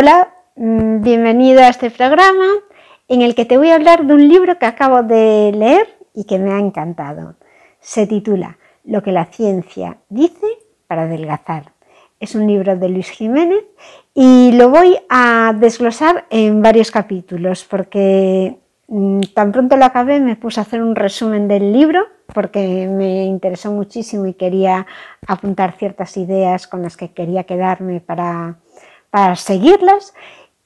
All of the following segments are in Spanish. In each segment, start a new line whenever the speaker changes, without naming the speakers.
Hola, mm, bienvenido a este programa en el que te voy a hablar de un libro que acabo de leer y que me ha encantado. Se titula Lo que la ciencia dice para adelgazar. Es un libro de Luis Jiménez y lo voy a desglosar en varios capítulos porque mm, tan pronto lo acabé me puse a hacer un resumen del libro porque me interesó muchísimo y quería apuntar ciertas ideas con las que quería quedarme para para seguirlas.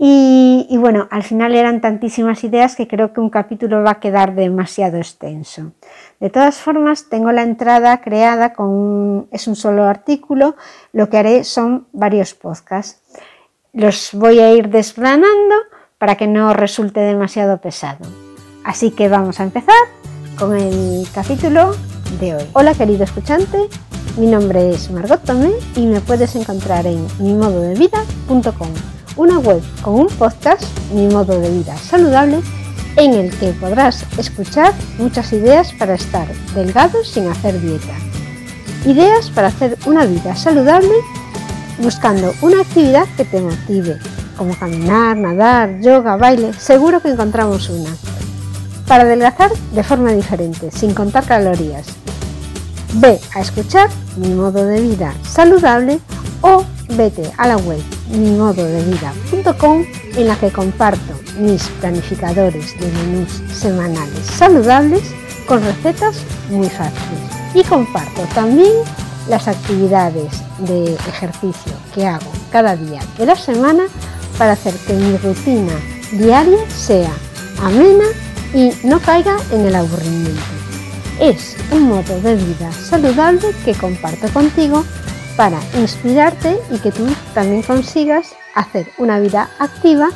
Y, bueno, al final eran tantísimas ideas que creo que un capítulo va a quedar demasiado extenso. De todas formas, tengo la entrada creada con es un solo artículo. Lo que haré son varios podcasts. Los voy a ir desgranando para que no resulte demasiado pesado. Así que vamos a empezar con el capítulo de hoy. Hola querido escuchante, mi nombre es Margot Tomé y me puedes encontrar en mimododevida.com, una web con un podcast, Mi Modo de Vida Saludable, en el que podrás escuchar muchas ideas para estar delgado sin hacer dieta. Ideas para hacer una vida saludable buscando una actividad que te motive, como caminar, nadar, yoga, baile, seguro que encontramos una. Para adelgazar de forma diferente, sin contar calorías, Ve a escuchar Mi modo de vida saludable o vete a la web mimododevida.com en la que comparto mis planificadores de menús semanales saludables con recetas muy fáciles. Y comparto también las actividades de ejercicio que hago cada día de la semana para hacer que mi rutina diaria sea amena y no caiga en el aburrimiento es un modo de vida saludable que comparto contigo para inspirarte y que tú también consigas hacer una vida activa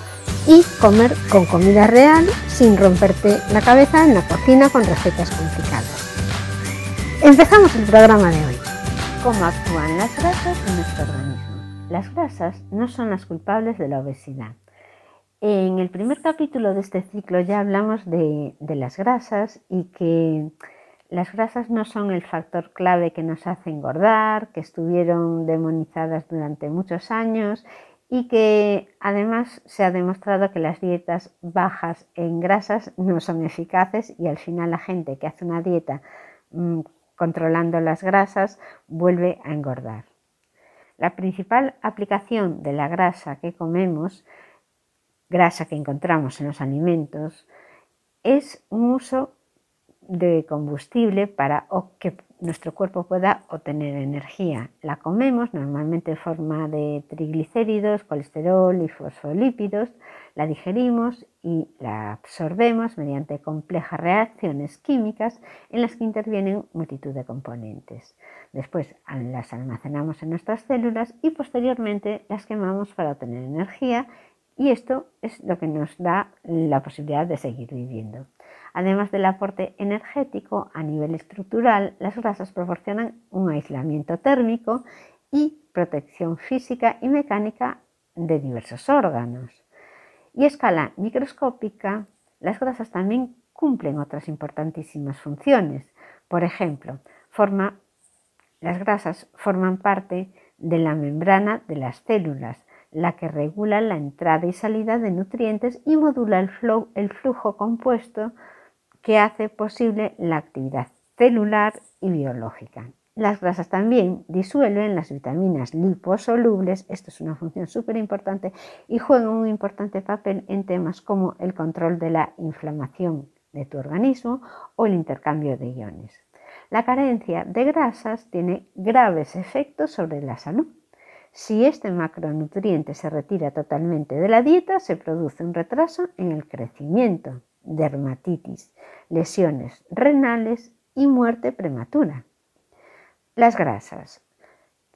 y comer con comida real sin romperte la cabeza en la cocina con recetas complicadas. Empezamos el programa de hoy. ¿Cómo actúan las grasas en nuestro organismo? Las grasas no son las culpables de la obesidad. En el primer capítulo de este ciclo ya hablamos de, las grasas y que las grasas no son el factor clave que nos hace engordar, que estuvieron demonizadas durante muchos años y que además se ha demostrado que las dietas bajas en grasas no son eficaces y al final la gente que hace una dieta mm, controlando las grasas vuelve a engordar. La principal aplicación de la grasa que comemos, grasa que encontramos en los alimentos, es un uso de combustible para que nuestro cuerpo pueda obtener energía. La comemos normalmente en forma de triglicéridos, colesterol y fosfolípidos, la digerimos y la absorbemos mediante complejas reacciones químicas en las que intervienen multitud de componentes. Después las almacenamos en nuestras células y posteriormente las quemamos para obtener energía y esto es lo que nos da la posibilidad de seguir viviendo. Además del aporte energético a nivel estructural, las grasas proporcionan un aislamiento térmico y protección física y mecánica de diversos órganos. Y a escala microscópica, las grasas también cumplen otras importantísimas funciones. Por ejemplo, las grasas forman parte de la membrana de las células, la que regula la entrada y salida de nutrientes y modula el, el flujo compuesto que hace posible la actividad celular y biológica. Las grasas también disuelven las vitaminas liposolubles, esto es una función súper importante, y juegan un importante papel en temas como el control de la inflamación de tu organismo o el intercambio de iones. La carencia de grasas tiene graves efectos sobre la salud. Si este macronutriente se retira totalmente de la dieta, se produce un retraso en el crecimiento, dermatitis, lesiones renales y muerte prematura. Las grasas.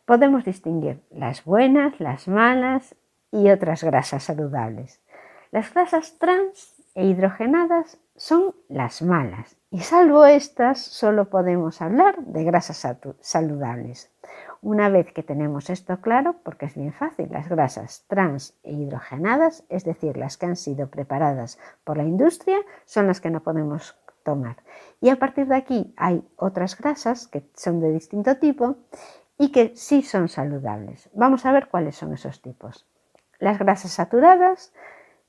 Podemos distinguir las buenas, las malas y otras grasas saludables. Las grasas trans e hidrogenadas son las malas y salvo estas solo podemos hablar de grasas saludables. Una vez que tenemos esto claro, porque es bien fácil, las grasas trans e hidrogenadas, es decir, las que han sido preparadas por la industria, son las que no podemos tomar. Y a partir de aquí hay otras grasas que son de distinto tipo y que sí son saludables. Vamos a ver cuáles son esos tipos. las grasas saturadas,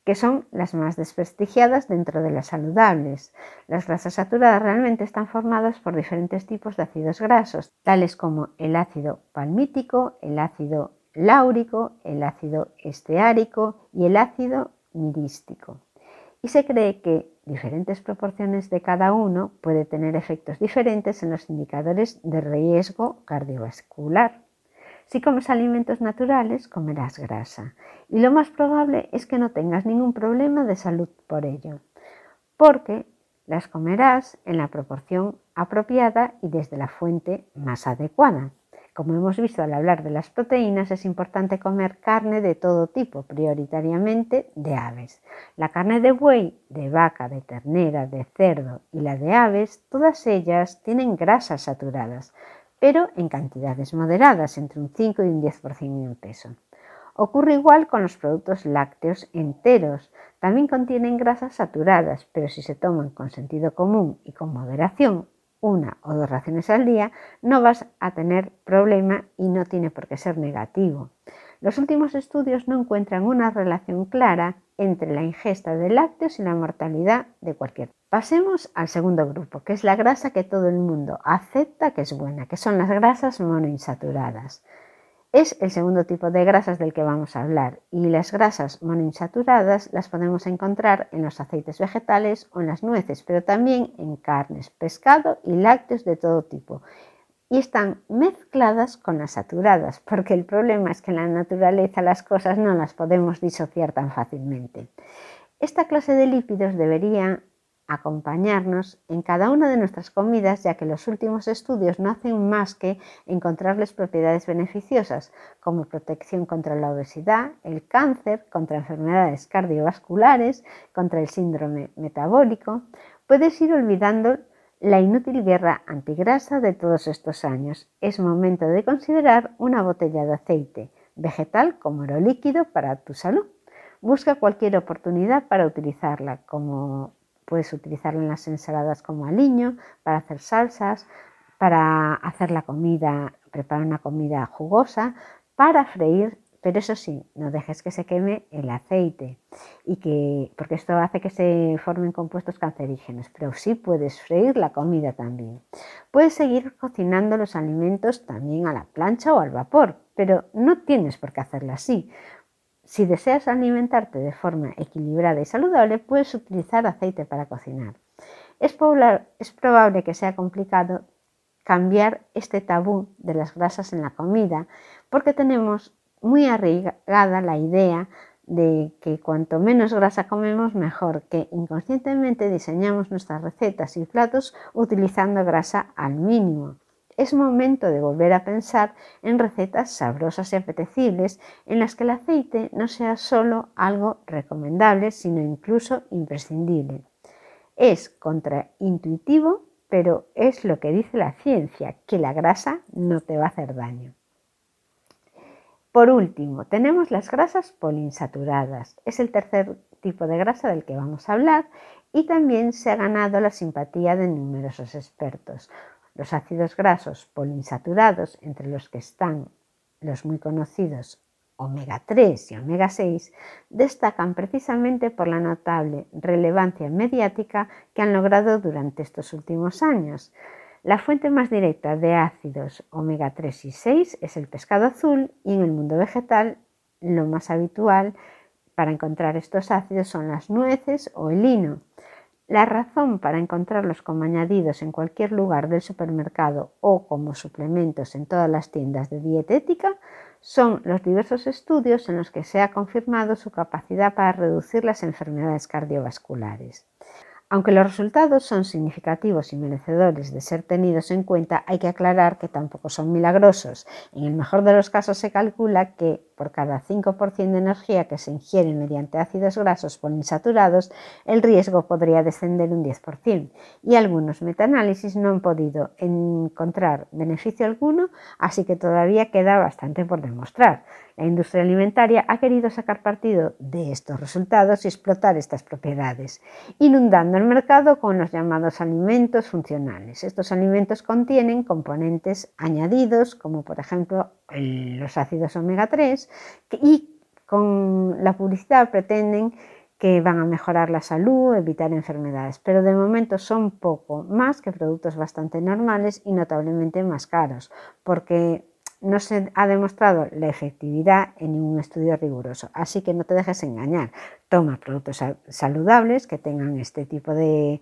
que son las más desprestigiadas dentro de las saludables. Las grasas saturadas realmente están formadas por diferentes tipos de ácidos grasos, tales como el ácido palmítico, el ácido láurico, el ácido esteárico y el ácido mirístico. Y se cree que diferentes proporciones de cada uno puede tener efectos diferentes en los indicadores de riesgo cardiovascular. Si comes alimentos naturales, comerás grasa y lo más probable es que no tengas ningún problema de salud por ello, porque las comerás en la proporción apropiada y desde la fuente más adecuada. Como hemos visto al hablar de las proteínas, es importante comer carne de todo tipo, prioritariamente de aves. La carne de buey, de vaca, de ternera, de cerdo y la de aves, todas ellas tienen grasas saturadas, pero en cantidades moderadas, entre un 5 y un 10% en peso. Ocurre igual con los productos lácteos enteros. También contienen grasas saturadas, pero si se toman con sentido común y con moderación, una o dos raciones al día, no vas a tener problema y no tiene por qué ser negativo. Los últimos estudios no encuentran una relación clara entre la ingesta de lácteos y la mortalidad de cualquier. Pasemos al segundo grupo, que es la grasa que todo el mundo acepta que es buena, que son las grasas monoinsaturadas. Es el segundo tipo de grasas del que vamos a hablar y las grasas monoinsaturadas las podemos encontrar en los aceites vegetales o en las nueces, pero también en carnes, pescado y lácteos de todo tipo. Y están mezcladas con las saturadas, porque el problema es que en la naturaleza las cosas no las podemos disociar tan fácilmente. Esta clase de lípidos debería acompañarnos en cada una de nuestras comidas, ya que los últimos estudios no hacen más que encontrarles propiedades beneficiosas, como protección contra la obesidad, el cáncer, contra enfermedades cardiovasculares, contra el síndrome metabólico. Puedes ir olvidando la inútil guerra antigrasa de todos estos años. Es momento de considerar una botella de aceite vegetal como oro líquido para tu salud. Busca cualquier oportunidad para utilizarla como Puedes utilizarlo en las ensaladas como aliño, para hacer salsas, para hacer la comida, preparar una comida jugosa, para freír, pero eso sí, no dejes que se queme el aceite y que porque esto hace que se formen compuestos cancerígenos, pero sí puedes freír la comida también. Puedes seguir cocinando los alimentos también a la plancha o al vapor, pero no tienes por qué hacerlo así, si deseas alimentarte de forma equilibrada y saludable, puedes utilizar aceite para cocinar. Es, probable que sea complicado cambiar este tabú de las grasas en la comida porque tenemos muy arraigada la idea de que cuanto menos grasa comemos mejor, que inconscientemente diseñamos nuestras recetas y platos utilizando grasa al mínimo es momento de volver a pensar en recetas sabrosas y apetecibles en las que el aceite no sea solo algo recomendable, sino incluso imprescindible. Es contraintuitivo, pero es lo que dice la ciencia, que la grasa no te va a hacer daño. Por último, tenemos las grasas poliinsaturadas. Es el tercer tipo de grasa del que vamos a hablar y también se ha ganado la simpatía de numerosos expertos. Los ácidos grasos poliinsaturados, entre los que están los muy conocidos omega 3 y omega 6, destacan precisamente por la notable relevancia mediática que han logrado durante estos últimos años. La fuente más directa de ácidos omega 3 y 6 es el pescado azul y en el mundo vegetal lo más habitual para encontrar estos ácidos son las nueces o el lino. La razón para encontrarlos como añadidos en cualquier lugar del supermercado o como suplementos en todas las tiendas de dietética son los diversos estudios en los que se ha confirmado su capacidad para reducir las enfermedades cardiovasculares. Aunque los resultados son significativos y merecedores de ser tenidos en cuenta, hay que aclarar que tampoco son milagrosos. En el mejor de los casos se calcula que por cada 5% de energía que se ingiere mediante ácidos grasos poliinsaturados, el riesgo podría descender un 10%. Y algunos metaanálisis no han podido encontrar beneficio alguno, así que todavía queda bastante por demostrar. La industria alimentaria ha querido sacar partido de estos resultados y explotar estas propiedades, inundando el mercado con los llamados alimentos funcionales. Estos alimentos contienen componentes añadidos, como por ejemplo los ácidos omega 3 y con la publicidad pretenden que van a mejorar la salud, evitar enfermedades, pero de momento son poco más que productos bastante normales y notablemente más caros, porque no se ha demostrado la efectividad en ningún estudio riguroso. Así que no te dejes engañar. Toma productos saludables que tengan este tipo de,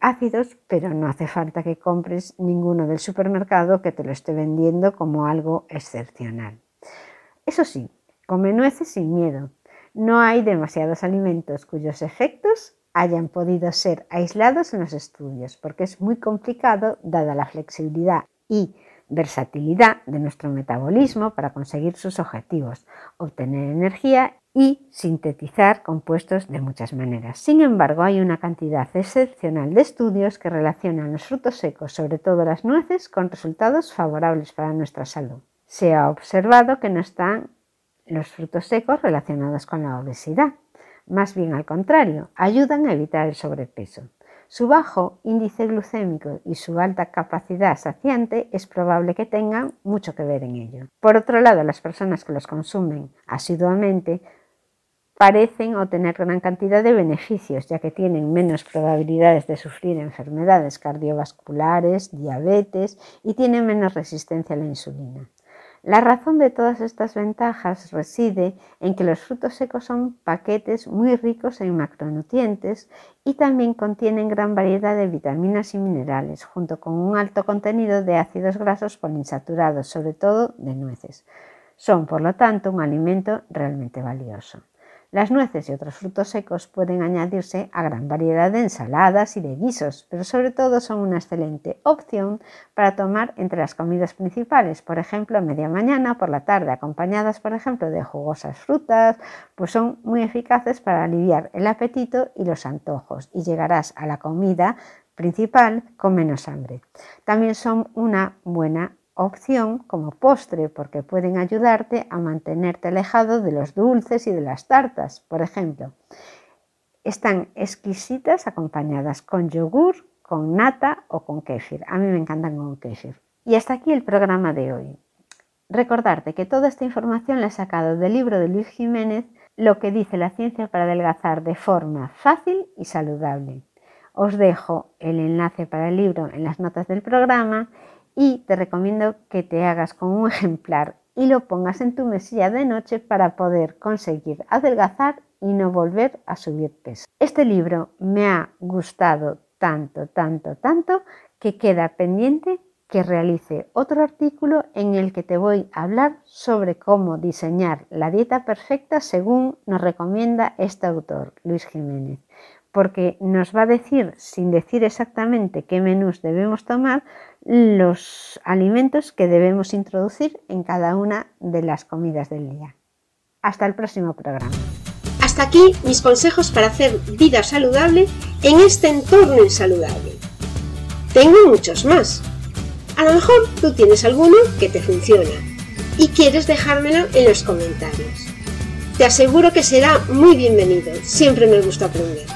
ácidos, pero no hace falta que compres ninguno del supermercado que te lo esté vendiendo como algo excepcional. Eso sí, come nueces sin miedo. No hay demasiados alimentos cuyos efectos hayan podido ser aislados en los estudios, porque es muy complicado dada la flexibilidad y versatilidad de nuestro metabolismo para conseguir sus objetivos, obtener energía y sintetizar compuestos de muchas maneras. Sin embargo, hay una cantidad excepcional de estudios que relacionan los frutos secos, sobre todo las nueces, con resultados favorables para nuestra salud. Se ha observado que no están los frutos secos relacionados con la obesidad. Más bien al contrario, ayudan a evitar el sobrepeso. Su bajo índice glucémico y su alta capacidad saciante es probable que tengan mucho que ver en ello. Por otro lado, las personas que los consumen asiduamente parecen obtener gran cantidad de beneficios, ya que tienen menos probabilidades de sufrir enfermedades cardiovasculares, diabetes y tienen menos resistencia a la insulina. La razón de todas estas ventajas reside en que los frutos secos son paquetes muy ricos en macronutrientes y también contienen gran variedad de vitaminas y minerales, junto con un alto contenido de ácidos grasos poliinsaturados, sobre todo de nueces. Son, por lo tanto, un alimento realmente valioso. Las nueces y otros frutos secos pueden añadirse a gran variedad de ensaladas y de guisos, pero sobre todo son una excelente opción para tomar entre las comidas principales, por ejemplo a media mañana o por la tarde, acompañadas por ejemplo de jugosas frutas, pues son muy eficaces para aliviar el apetito y los antojos y llegarás a la comida principal con menos hambre. También son una buena opción como postre porque pueden ayudarte a mantenerte alejado de los dulces y de las tartas, por ejemplo. Están exquisitas acompañadas con yogur, con nata o con kéfir. A mí me encantan con kéfir. Y hasta aquí el programa de hoy. Recordarte que toda esta información la he sacado del libro de Luis Jiménez, Lo que dice la ciencia para adelgazar de forma fácil y saludable. Os dejo el enlace para el libro en las notas del programa y te recomiendo que te hagas con un ejemplar y lo pongas en tu mesilla de noche para poder conseguir adelgazar y no volver a subir peso. Este libro me ha gustado tanto, tanto, tanto que queda pendiente que realice otro artículo en el que te voy a hablar sobre cómo diseñar la dieta perfecta según nos recomienda este autor, Luis Jiménez, porque nos va a decir, sin decir exactamente qué menús debemos tomar, los alimentos que debemos introducir en cada una de las comidas del día. Hasta el próximo programa.
Hasta aquí mis consejos para hacer vida saludable en este entorno insaludable. Tengo muchos más. A lo mejor tú tienes alguno que te funciona y quieres dejármelo en los comentarios. Te aseguro que será muy bienvenido. Siempre me gusta aprender.